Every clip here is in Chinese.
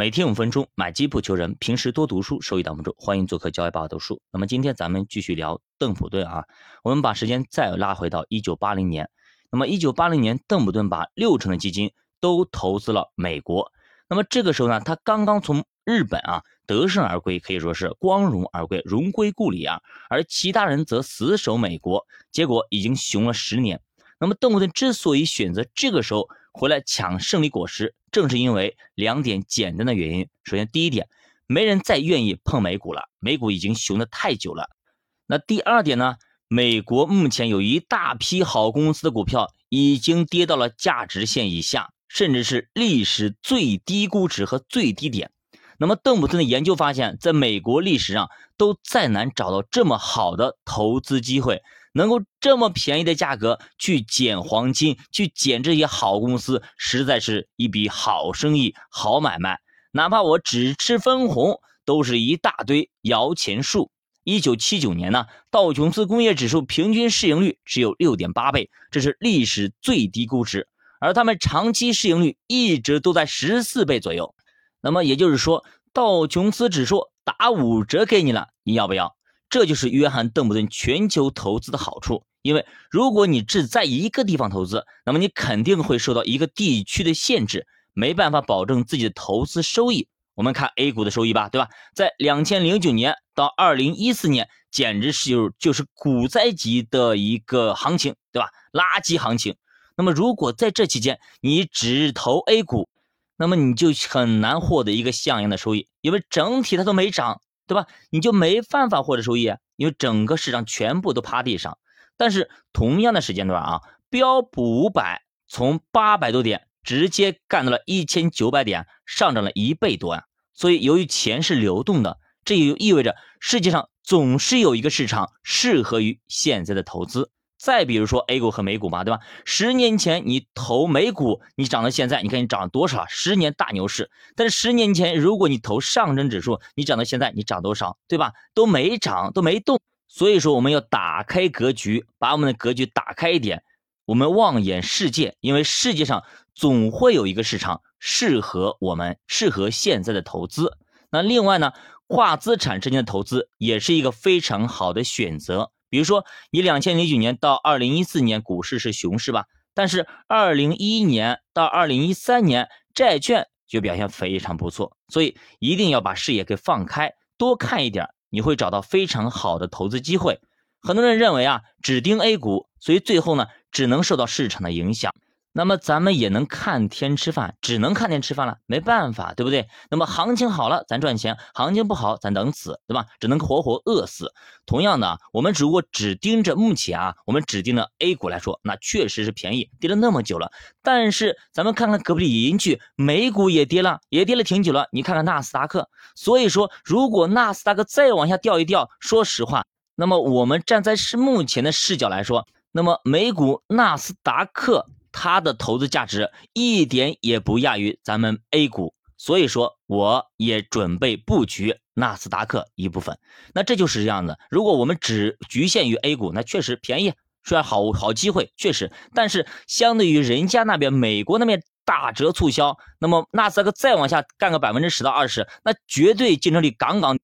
每天五分钟，买基不求人，平时多读书，收益挡不住。欢迎做客交易爸爸读书。那么今天咱们继续聊邓普顿啊，我们把时间再拉回到一九八零年。那么一九八零年，邓普顿把六成的基金都投资了美国。那么这个时候呢，他刚刚从日本啊得胜而归，可以说是光荣而归，荣归故里啊。而其他人则死守美国，结果已经熊了十年。那么邓普顿之所以选择这个时候回来抢胜利果实，正是因为两点简单的原因。首先，第一点，没人再愿意碰美股了，美股已经熊得太久了。那第二点呢？美国目前有一大批好公司的股票已经跌到了价值线以下，甚至是历史最低估值和最低点。那么，邓普顿的研究发现，在美国历史上都再难找到这么好的投资机会。能够这么便宜的价格去捡黄金，去捡这些好公司，实在是一笔好生意、好买卖。哪怕我只吃分红，都是一大堆摇钱树。一九七九年呢，道琼斯工业指数平均市盈率只有六点八倍，这是历史最低估值，而他们长期市盈率一直都在十四倍左右。那么也就是说，道琼斯指数打五折给你了，你要不要？这就是约翰·邓普顿全球投资的好处，因为如果你只在一个地方投资，那么你肯定会受到一个地区的限制，没办法保证自己的投资收益。我们看 A 股的收益吧，对吧？在两千零九年到二零一四年，简直是就就是股灾级的一个行情，对吧？垃圾行情。那么如果在这期间你只投 A 股，那么你就很难获得一个像样的收益，因为整体它都没涨。对吧？你就没办法获得收益，因为整个市场全部都趴地上。但是同样的时间段啊，标普五百从八百多点直接干到了一千九百点，上涨了一倍多啊。所以由于钱是流动的，这也就意味着世界上总是有一个市场适合于现在的投资。再比如说 A 股和美股嘛，对吧？十年前你投美股，你涨到现在，你看你涨了多少？十年大牛市。但是十年前，如果你投上证指数，你涨到现在，你涨多少？对吧？都没涨，都没动。所以说，我们要打开格局，把我们的格局打开一点，我们望眼世界，因为世界上总会有一个市场适合我们，适合现在的投资。那另外呢，跨资产之间的投资也是一个非常好的选择。比如说，你两千零九年到二零一四年股市是熊市吧？但是二零一一年到二零一三年债券就表现非常不错，所以一定要把视野给放开，多看一点，你会找到非常好的投资机会。很多人认为啊，只盯 A 股，所以最后呢，只能受到市场的影响。那么咱们也能看天吃饭，只能看天吃饭了，没办法，对不对？那么行情好了，咱赚钱；行情不好，咱等死，对吧？只能活活饿死。同样的，我们如果只盯着目前啊，我们只盯着 A 股来说，那确实是便宜，跌了那么久了。但是咱们看看隔壁邻居，美股也跌了，也跌了挺久了。你看看纳斯达克。所以说，如果纳斯达克再往下掉一掉，说实话，那么我们站在是目前的视角来说，那么美股纳斯达克。它的投资价值一点也不亚于咱们 A 股，所以说我也准备布局纳斯达克一部分。那这就是这样的。如果我们只局限于 A 股，那确实便宜，虽然好好机会确实，但是相对于人家那边美国那边打折促销，那么纳斯达克再往下干个百分之十到二十，那绝对竞争力杠杠，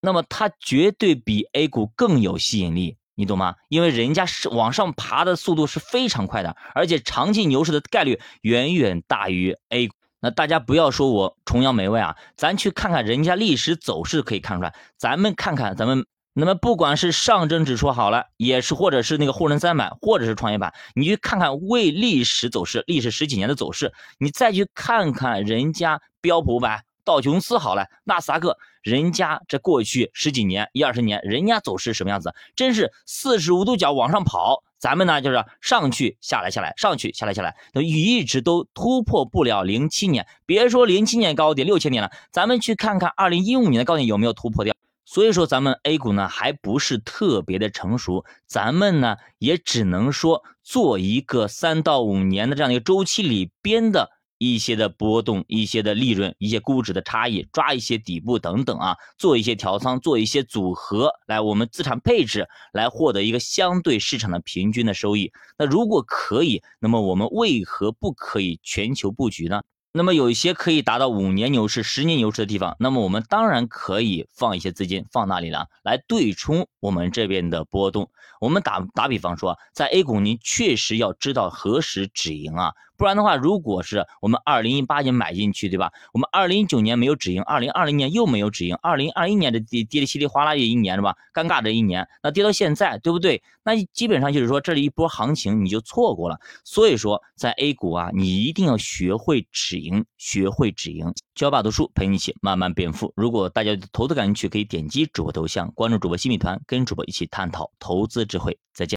那么它绝对比 A 股更有吸引力。你懂吗？因为人家是往上爬的速度是非常快的，而且长期牛市的概率远远大于 A 股。那大家不要说我崇洋媚外啊，咱去看看人家历史走势可以看出来。咱们看看咱们，那么不管是上证指数好了，也是或者是那个沪深三百，或者是创业板，你去看看为历史走势，历史十几年的走势，你再去看看人家标普五百。道琼斯好了，纳斯达克，人家这过去十几年、一二十年，人家走势什么样子？真是四十五度角往上跑。咱们呢，就是上去下来下来，上去下来下来，一直都突破不了零七年。别说零七年高点六千点了，咱们去看看二零一五年的高点有没有突破掉。所以说，咱们 A 股呢还不是特别的成熟，咱们呢也只能说做一个三到五年的这样一个周期里边的。一些的波动，一些的利润，一些估值的差异，抓一些底部等等啊，做一些调仓，做一些组合，来我们资产配置，来获得一个相对市场的平均的收益。那如果可以，那么我们为何不可以全球布局呢？那么有一些可以达到五年牛市、十年牛市的地方，那么我们当然可以放一些资金放那里了，来对冲我们这边的波动。我们打打比方说，在 A 股，您确实要知道何时止盈啊。不然的话，如果是我们二零一八年买进去，对吧？我们二零一九年没有止盈，二零二零年又没有止盈，二零二一年的跌跌的稀里哗啦的一年是吧？尴尬的一年，那跌到现在，对不对？那基本上就是说，这里一波行情你就错过了。所以说，在 A 股啊，你一定要学会止盈，学会止盈。教爸读书陪你一起慢慢变富。如果大家投资感兴趣，可以点击主播头像，关注主播新米团，跟主播一起探讨投资智慧。再见。